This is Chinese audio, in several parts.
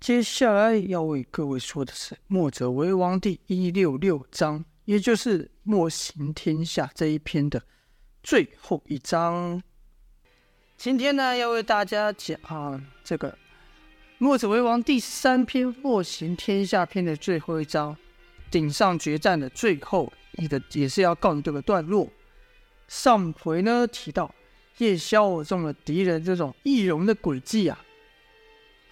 接下来要为各位说的是《墨者为王》第一六六章，也就是“墨行天下”这一篇的最后一章。今天呢，要为大家讲这个《墨者为王》第三篇“墨行天下”篇的最后一章，顶上决战的最后一个，也是要告这个段落。上回呢提到。叶萧中了敌人这种易容的诡计啊！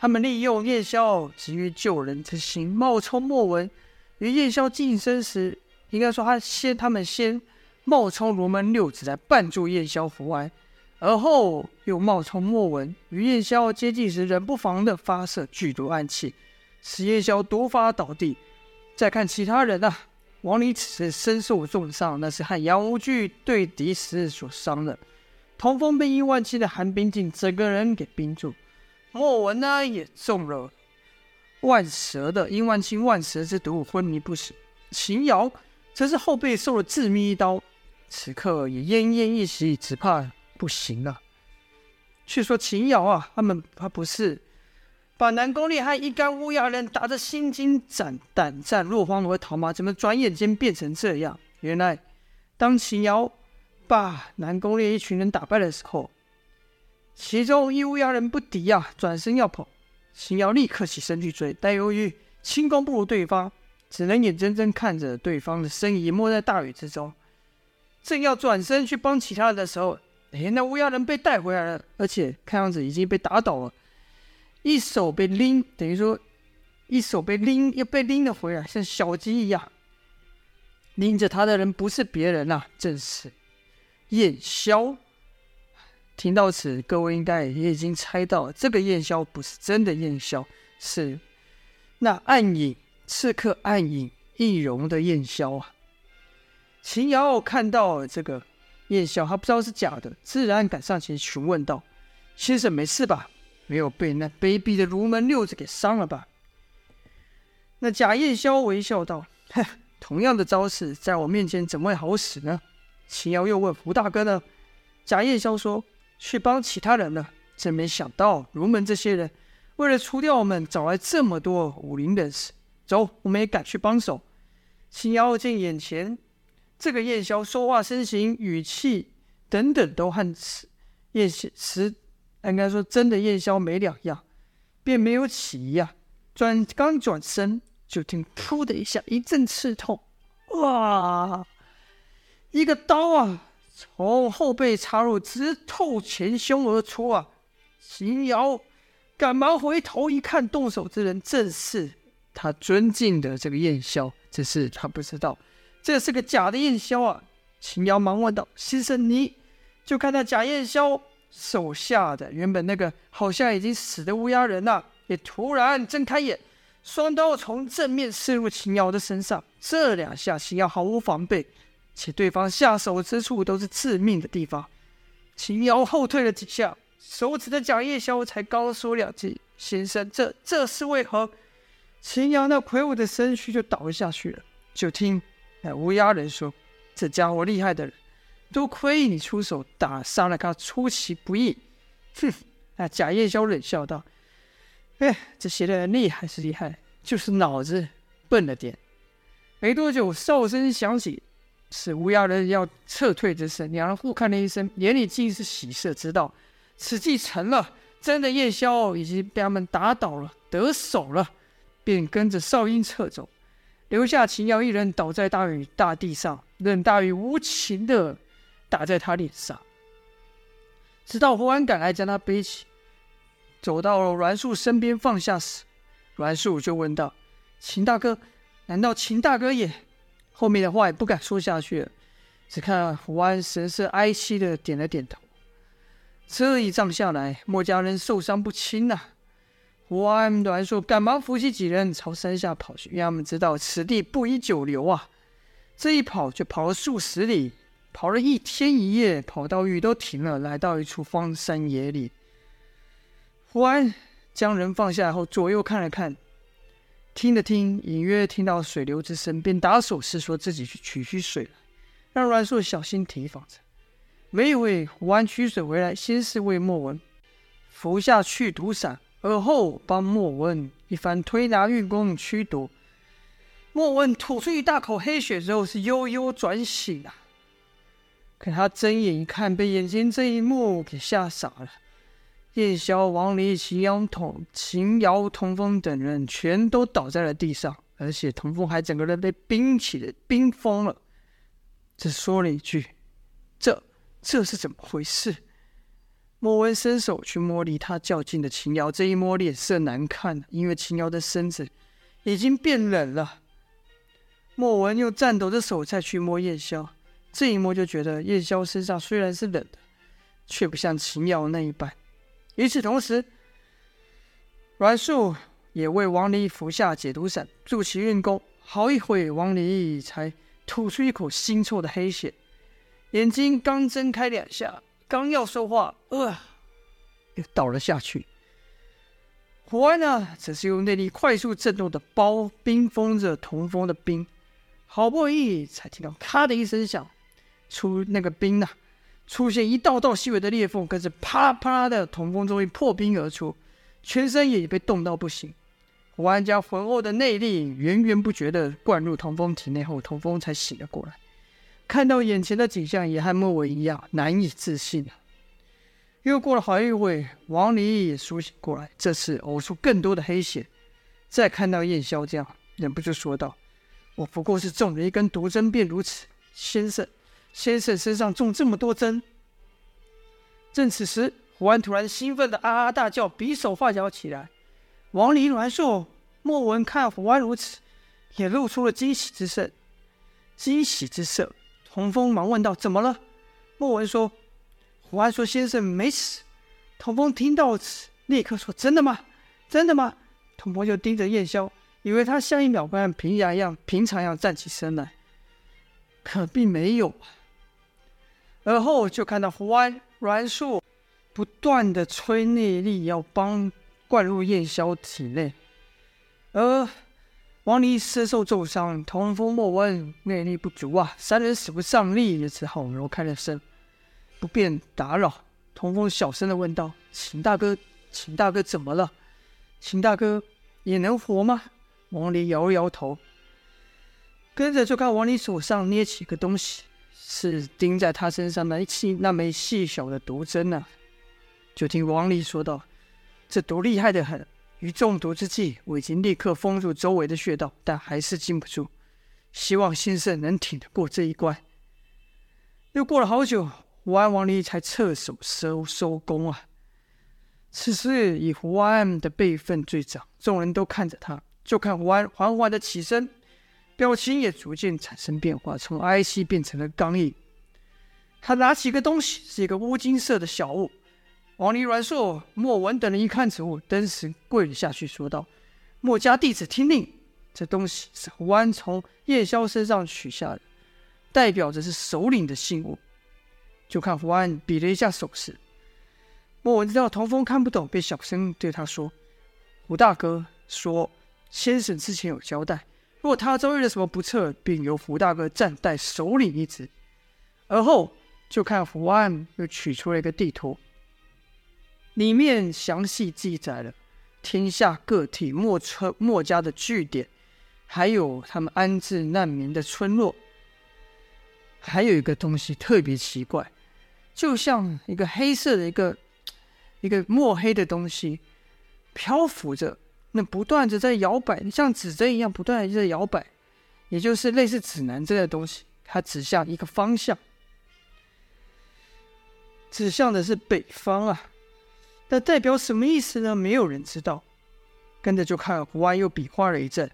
他们利用叶萧急于救人之心，冒充莫文。与叶萧近身时，应该说他先，他们先冒充罗门六子来绊住叶萧伏安，而后又冒充莫文，与叶萧接近时，仍不防的发射剧毒暗器，使叶萧毒发倒地。再看其他人啊，王离此时身受重伤，那是和杨无惧对敌时所伤的。童风被殷万青的寒冰劲整个人给冰住，莫文呢也中了万蛇的殷万青万蛇之毒，昏迷不醒。秦瑶则是后背受了致命一刀，此刻也奄奄一息，只怕不行了。却说秦瑶啊，他们他不是把南宫烈和一干乌鸦人打得心惊胆胆战、落荒而逃吗？怎么转眼间变成这样？原来当秦瑶。把南宫烈一群人打败的时候，其中一乌鸦人不敌啊，转身要跑，秦瑶立刻起身去追，但由于轻功不如对方，只能眼睁睁看着对方的身影没在大雨之中。正要转身去帮其他人的时候，哎，那乌鸦人被带回来了，而且看样子已经被打倒了，一手被拎，等于说一手被拎，又被拎了回来，像小鸡一样。拎着他的人不是别人啊，正是。燕萧，听到此，各位应该也已经猜到，这个燕宵不是真的燕宵，是那暗影刺客暗影易容的燕宵啊。秦瑶看到这个燕宵，他不知道是假的，自然赶上前询问道：“先生没事吧？没有被那卑鄙的儒门六子给伤了吧？”那假燕宵微笑道：“哼，同样的招式，在我面前怎么会好使呢？”秦瑶又问胡大哥呢？贾燕霄说：“去帮其他人了。真没想到，儒门这些人为了除掉我们，找来这么多武林人士。走，我们也赶去帮手。”秦瑶见眼前这个燕霄说话身形语气等等都和燕实应该说真的燕霄没两样，便没有起疑啊。转刚转身，就听“噗”的一下，一阵刺痛，哇！一个刀啊，从后背插入，直透前胸而出啊！秦瑶赶忙回头一看，动手之人正是他尊敬的这个燕萧，只是他不知道这是个假的燕萧啊！秦瑶忙问道：“先生，你就看那假燕萧手下的原本那个好像已经死的乌鸦人呐、啊，也突然睁开眼，双刀从正面刺入秦瑶的身上，这两下秦瑶毫无防备。”且对方下手之处都是致命的地方，秦瑶后退了几下，手指的贾叶萧才刚说两句：“先生，这这是为何？”秦瑶那魁梧的身躯就倒下去了。就听那乌鸦人说：“这家伙厉害的人，多亏你出手打杀了他，出其不意。”哼！那贾叶萧冷笑道：“哎，这些人厉害是厉害，就是脑子笨了点。”没多久，哨声响起。是乌鸦人要撤退之声，两人互看了一声，眼里尽是喜色，知道此计成了。真的叶萧已经被他们打倒了，得手了，便跟着少英撤走，留下秦瑶一人倒在大雨大地上，任大雨无情的打在他脸上。直到胡安赶来将他背起，走到了栾树身边放下时，栾树就问道：“秦大哥，难道秦大哥也？”后面的话也不敢说下去了，只看胡安神色哀戚的点了点头。这一仗下来，墨家人受伤不轻呐、啊。胡安阮硕赶忙扶起几人朝山下跑去，因为他们知道此地不宜久留啊。这一跑就跑了数十里，跑了一天一夜，跑到雨都停了，来到一处荒山野岭。胡安将人放下后，左右看了看。听了听，隐约听到水流之声，便打手势说自己去取取水来，让阮硕小心提防着。没一会，胡安取水回来，先是为莫文服下去毒散，而后帮莫文一番推拿运功驱毒。莫文吐出一大口黑血之后，是悠悠转醒啊。可他睁眼一看，被眼前这一幕给吓傻了。叶萧、王离、秦阳统、秦瑶、童风等人全都倒在了地上，而且童风还整个人被冰起来，冰封了。只说了一句：“这，这是怎么回事？”莫文伸手去摸离他较近的秦瑶，这一摸脸色难看，因为秦瑶的身子已经变冷了。莫文用颤抖的手再去摸叶萧，这一摸就觉得叶萧身上虽然是冷的，却不像秦瑶那一般。与此同时，阮树也为王离服下解毒散，助其运功。好一会，王离才吐出一口腥臭的黑血，眼睛刚睁开两下，刚要说话，呃，又倒了下去。胡安呢，则是用内力快速震动的包冰封着童风的冰，好不容易才听到咔的一声响，出那个冰呢。出现一道道细微的裂缝，跟着啪啦啪啦的，童风终于破冰而出，全身也被冻到不行。胡安将浑厚的内力源源不绝地灌入童风体内后，童风才醒了过来。看到眼前的景象，也和莫文一样难以置信。又过了好一会，王离也苏醒过来，这次呕出更多的黑血。再看到燕霄这样，忍不住说道：“我不过是中了一根毒针，便如此，先生。”先生身上中这么多针。正此时，胡安突然兴奋的啊啊大叫，比手画脚起来。王离、阮硕、莫文看胡安如此，也露出了惊喜之色。惊喜之色，童风忙问道：“怎么了？”莫文说：“胡安说先生没死。”童风听到此，立刻说：“真的吗？真的吗？”童风就盯着燕霄，以为他下一秒会像平常一样、平常一样站起身来，可并没有。而后就看到胡安、阮硕不断的催内力，要帮灌入燕霄体内。而王离身受重伤，童风、莫文内力不足啊，三人使不上力，也只好挪开了身，不便打扰。童风小声的问道：“秦大哥，秦大哥怎么了？秦大哥也能活吗？”王离摇了摇头，跟着就看王离手上捏起一个东西。是钉在他身上那细那枚细小的毒针呢、就听王离说道：“这毒厉害得很，于中毒之际，我已经立刻封住周围的穴道，但还是禁不住。希望先生能挺得过这一关。”又过了好久，胡安、王离才撤手收收工啊。此时以胡安的辈分最长，众人都看着他，就看胡安缓缓的起身。表情也逐渐产生变化，从哀戚变成了刚毅。他拿起一个东西，是一个乌金色的小物。王离、阮硕、莫文等人一看此物，登时跪了下去，说道：“莫家弟子听令，这东西是胡安从叶萧身上取下的，代表着是首领的信物。”就看胡安比了一下手势。莫文知道童风看不懂，便小声对他说：“胡大哥说，先生之前有交代。”如果他遭遇了什么不测，并由胡大哥暂代首领一职。而后就看胡安又取出了一个地图，里面详细记载了天下各地莫村墨家的据点，还有他们安置难民的村落。还有一个东西特别奇怪，就像一个黑色的一个一个墨黑的东西漂浮着。那不断的在摇摆，像指针一样不断的在摇摆，也就是类似指南针的东西，它指向一个方向，指向的是北方啊。那代表什么意思呢？没有人知道。跟着就看胡安又比划了一阵，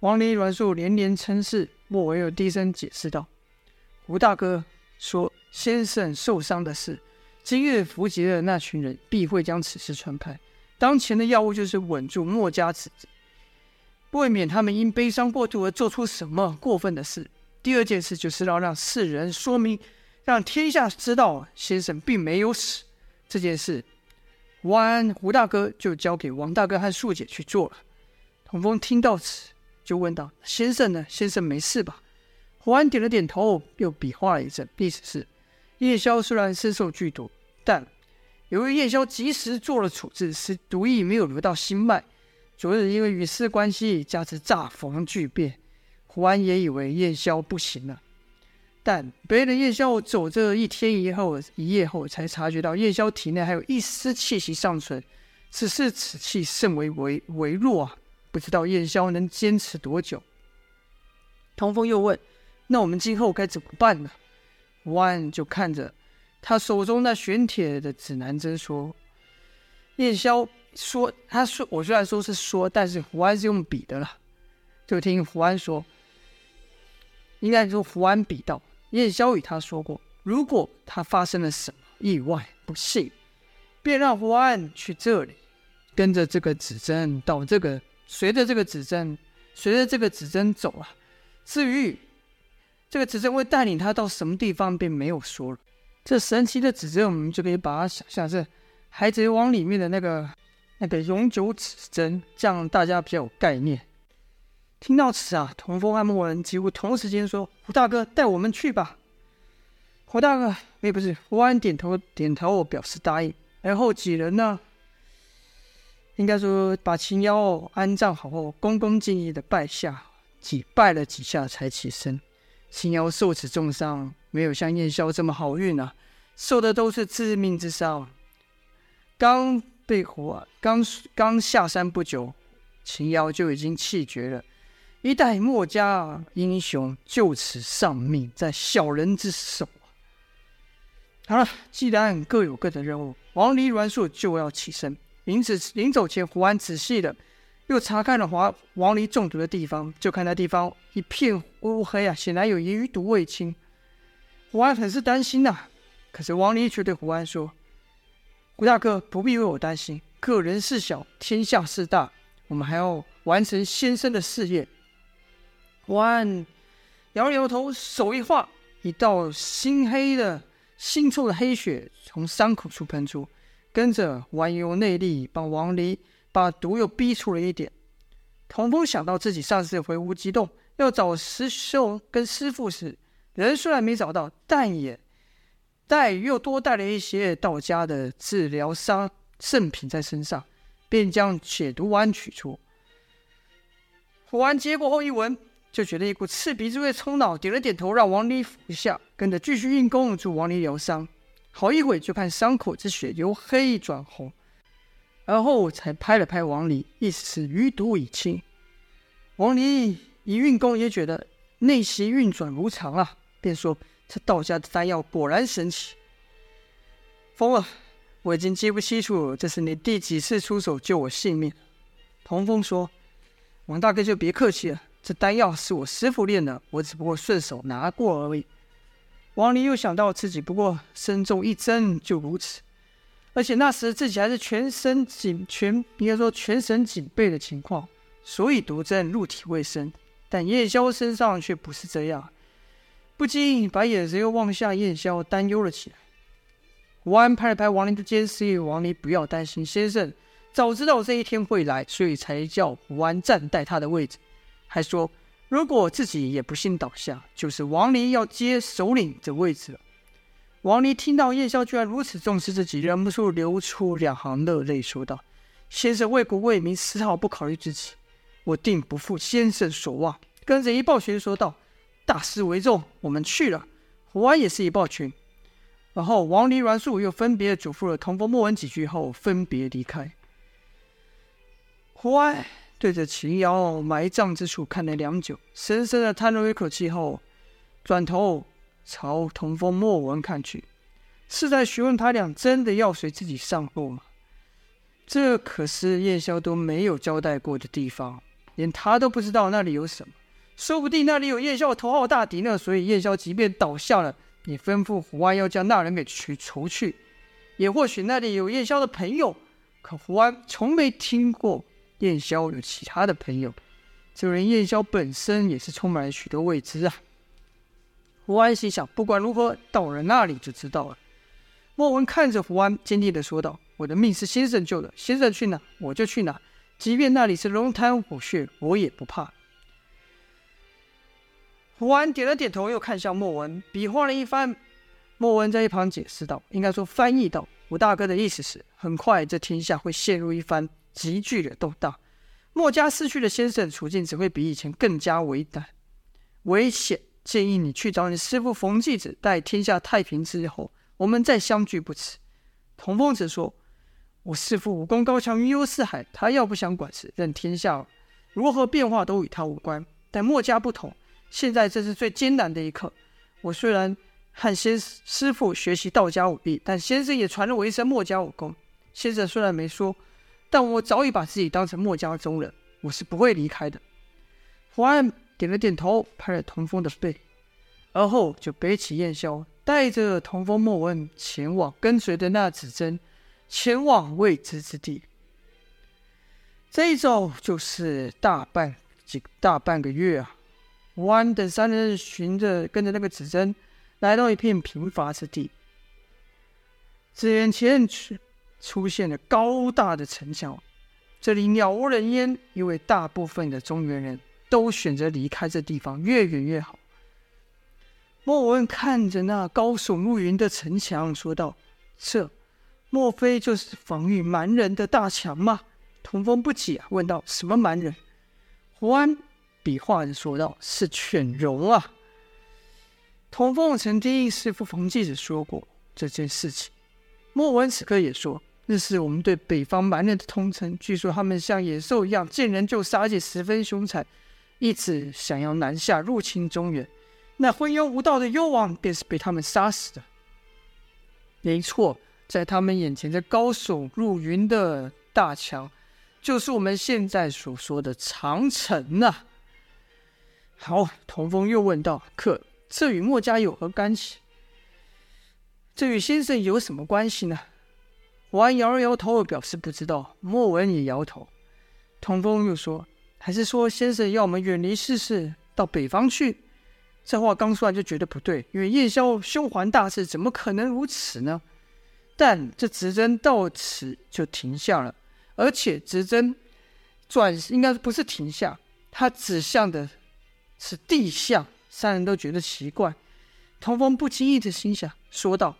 王林、阮树连连称是，莫文又低声解释道：“胡大哥说，先生受伤的事，今日伏击的那群人必会将此事传开。”当前的要务就是稳住墨家子，未免他们因悲伤过度而做出什么过分的事。第二件事就是要让世人说明，让天下知道先生并没有死。这件事，胡安、胡大哥就交给王大哥和素姐去做了。童风听到此，就问道：“先生呢？先生没事吧？”胡安点了点头，又比划了一阵，意思是：叶萧虽然身受剧毒，但由于燕霄及时做了处置，使毒液没有流到心脉。昨日因为与世关系，加之乍逢巨变，胡安也以为燕霄不行了。但背着燕霄走这一天一夜后，一夜后才察觉到燕霄体内还有一丝气息尚存，只是此气甚为微微弱啊，不知道燕霄能坚持多久。童风又问：“那我们今后该怎么办呢？”胡安就看着他手中那玄铁的指南针说：“燕霄。”说，他说，我虽然说是说，但是胡安是用笔的了。就听胡安说，应该说胡安笔道，燕霄与他说过，如果他发生了什么意外不幸，便让胡安去这里，跟着这个指针到这个，随着这个指针，随着这个指针走啊。至于这个指针会带领他到什么地方，便没有说了。这神奇的指针，我们就可以把它想象是《海贼王》里面的那个。那个永久指针，这样大家比较有概念。听到此啊，童风和莫文几乎同时间说：“胡大哥，带我们去吧。”胡大哥，哎，不是，胡安点头点头，我表示答应。然后几人呢，应该说把秦妖安葬好后，恭恭敬敬的拜下，几拜了几下才起身。秦瑶受此重伤，没有像燕霄这么好运啊，受的都是致命之伤。刚。被胡安刚刚下山不久，秦瑶就已经气绝了。一代墨家英雄就此丧命在小人之手。好了，既然各有各的任务，王离、阮树就要起身。临此临走前，胡安仔细的又查看了华王离中毒的地方，就看那地方一片乌黑啊，显然有余毒未清。胡安很是担心呐、可是王离却对胡安说。胡大哥不必为我担心，个人事小，天下事大，我们还要完成先生的事业。胡安摇了摇头，手一划，一道腥黑的、腥臭的黑血从伤口处喷出，跟着胡安用内力帮王离把毒又逼出了一点。童风想到自己上次回无极洞要找师兄跟师父时，人虽然没找到，但也。带又多带了一些道家的治疗伤圣品在身上，便将解毒丸取出。胡安接过后一闻，就觉得一股刺鼻之味冲脑，点了点头，让王离服下，跟着继续运功助王离疗伤。好一会，就看伤口之血由黑转红，而后才拍了拍王离，意思是余毒已清。王离一运功也觉得内息运转如常啊，便说。这道家的丹药果然神奇。疯了，我已经记不清楚这是你第几次出手救我性命。童风说：“王大哥就别客气了，这丹药是我师傅炼的，我只不过顺手拿过而已。”王离又想到自己不过身中一针就如此，而且那时自己还是全身紧全，应该说全身警备的情况，所以毒针入体未深。但燕霄身上却不是这样。不禁把眼神又望向燕霄，担忧了起来。吴安拍了拍王林的肩，示意王林不要担心。先生早知道这一天会来，所以才叫吴安暂代他的位置，还说如果自己也不幸倒下，就是王林要接首领的位置了。王离听到燕霄居然如此重视自己，忍不住流出两行热泪，说道：“先生为国为民，丝毫不考虑自己，我定不负先生所望。”跟着一抱拳说道。大事为重，我们去了。胡安也是一抱拳，然后王离、阮树又分别嘱咐了童风、莫文几句后，分别离开。胡安对着秦瑶埋葬之处看了良久，深深的叹了一口气后，转头朝童风、莫文看去，是在询问他俩真的要随自己上路吗？这可是燕霄都没有交代过的地方，连他都不知道那里有什么。说不定那里有燕霄的头号大敌呢，所以燕霄即便倒下了，也吩咐胡安要将那人给除除去。也或许那里有燕霄的朋友，可胡安从没听过燕霄有其他的朋友。就连燕霄本身也是充满了许多未知啊。胡安心想，不管如何，到了那里就知道了。莫文看着胡安，坚定地说道：“我的命是先生救的，先生去哪，我就去哪，即便那里是龙潭虎穴，我也不怕。”胡安点了点头，又看向莫文，比划了一番。莫文在一旁解释道：“应该说翻译道，吴大哥的意思是，很快这天下会陷入一番急剧的动荡。墨家失去了先生，处境只会比以前更加危难、危险。建议你去找你师父冯继子，待天下太平之后，我们再相聚不迟。童风子说：“我师父武功高强，云游四海，他要不想管事，任天下如何变化都与他无关。但墨家不同，现在这是最艰难的一刻。我虽然和先师父学习道家武艺，但先生也传了我一身墨家武功。先生虽然没说。”但我早已把自己当成墨家中人，我是不会离开的。胡安点了点头，拍了童风的背，而后就背起燕箫，带着童风、莫文前往跟随的那指针，前往未知之地。这一走就是大半几大半个月啊！胡安等三人循着跟着那个指针，来到一片贫乏之地，只眼前出。出现了高大的城墙，这里鸟无人烟，因为大部分的中原人都选择离开这地方，越远越好。莫文看着那高耸入云的城墙，说道：“这莫非就是防御蛮人的大墙吗？”童风不解，问道：“什么蛮人？”胡安比划着说道：“是犬戎啊。”童风曾听师父冯继子说过这件事情。莫文此刻也说：“那是我们对北方蛮人的通称。据说他们像野兽一样，见人就杀，而且十分凶残，一直想要南下入侵中原。那昏庸无道的幽王便是被他们杀死的。没错，在他们眼前，这高耸入云的大墙，就是我们现在所说的长城呐、”好，童风又问道：“可这与墨家有何干系？”这与先生有什么关系呢？胡安摇了摇头，表示不知道。莫文也摇头。童风又说：“还是说先生要我们远离世事，到北方去？”这话刚说完就觉得不对，因为燕萧胸怀大事，怎么可能如此呢？但这指针到此就停下了，而且指针转应该不是停下，它指向的是地下。三人都觉得奇怪。童风不经意的心想，说道。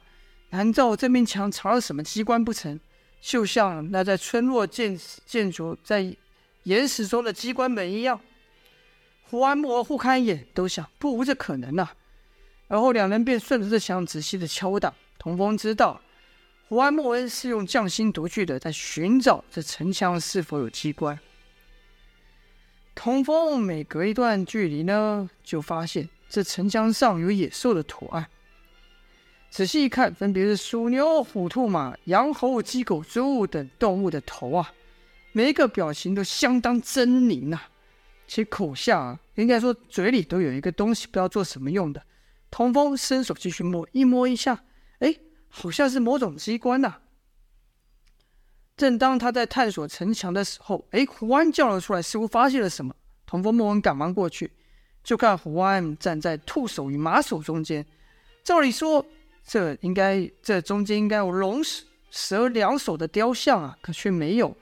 难道这面墙藏了什么机关不成？就像那在村落建建筑在岩石中的机关门一样。胡安、莫文互看一眼，都想不无这可能啊。而后两人便顺着这墙仔细的敲打。童风知道，胡安、莫文是用匠心独具的，在寻找这城墙是否有机关。童风每隔一段距离呢，就发现这城墙上有野兽的图案。仔细一看，分别是鼠、牛、虎、兔、马、羊、猴、鸡、狗、猪等动物的头啊，每一个表情都相当狰狞呐，其口下啊，应该说嘴里都有一个东西，不知道做什么用的。童风伸手继续摸，一摸一下，哎，好像是某种机关呐。正当他在探索城墙的时候，哎，胡安叫了出来，似乎发现了什么。童风、莫文赶忙过去，就看胡安站在兔首与马首中间。照理说。这应该，这中间应该有龙蛇两首的雕像啊，可却没有。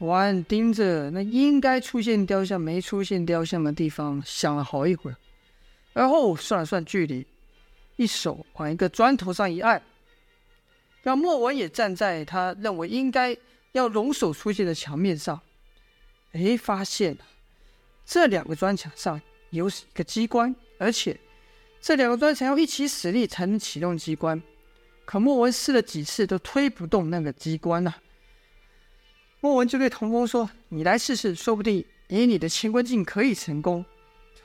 胡安盯着那应该出现雕像没出现雕像的地方，想了好一会儿，然后算了算距离，一手往一个砖头上一按，让莫文也站在他认为应该要龙首出现的墙面上。哎，发现，这两个砖墙上有一个机关，而且。这两个砖墙要一起使力才能启动机关，可莫文试了几次都推不动那个机关了、啊。莫文就对童风说：“你来试试，说不定以你的乾坤镜可以成功。”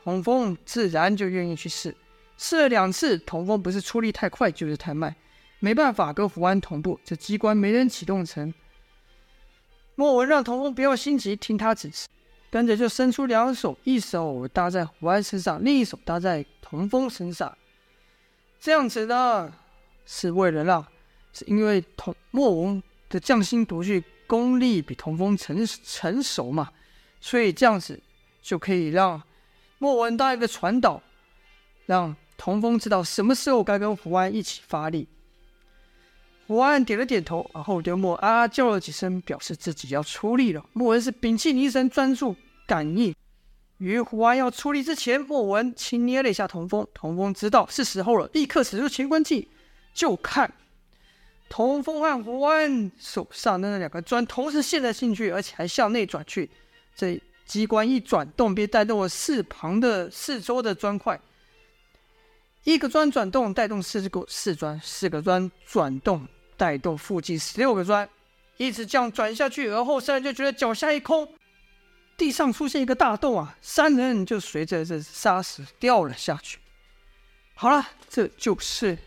童风自然就愿意去试。试了两次，童风不是出力太快，就是太慢，没办法跟胡安同步，这机关没能启动成。莫文让童风不要心急，听他指示。跟着就伸出两手，一手搭在胡安身上，另一手搭在童风身上。这样子呢，是为了让，是因为童莫文的匠心独具，功力比童风成成熟嘛，所以这样子就可以让莫文当一个传导，让童风知道什么时候该跟胡安一起发力。胡安点了点头，然后对莫啊叫了几声，表示自己要出力了。莫文是屏气凝神，专注。感应，于胡安要出力之前，莫文轻捏了一下童风。童风知道是时候了，立刻使出乾坤镜，就看童风和胡安手上的那两个砖同时陷了进去，而且还向内转去。这机关一转动，便带动了四旁的四周的砖块。一个砖转动，带动四个四砖；四个砖转动，带动附近十六个砖。一直这样转下去，而后三人就觉得脚下一空，地上出现一个大洞啊！三人就随着这沙石掉了下去。好了，这就是《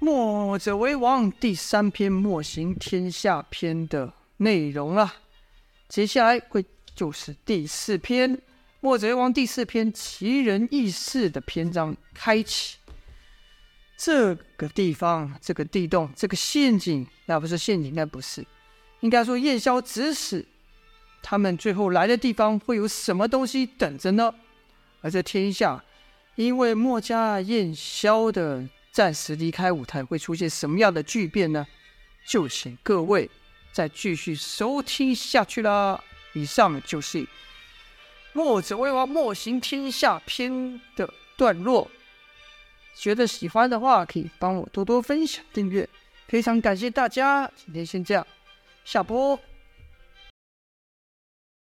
墨者为王》第三篇《墨行天下篇》的内容了。接下来会就是第四篇《墨者为王》第四篇奇人异事的篇章开启。这个地方，这个地洞，这个陷阱，那不是陷阱，应该不是，应该说燕萧指使他们最后来的地方会有什么东西等着呢？而这天下。因为墨家燕萧的暂时离开舞台，会出现什么样的巨变呢？就请各位再继续收听下去啦。以上就是《墨者为王》墨行天下篇的段落。觉得喜欢的话，可以帮我多多分享、订阅，非常感谢大家。今天先这样，下播。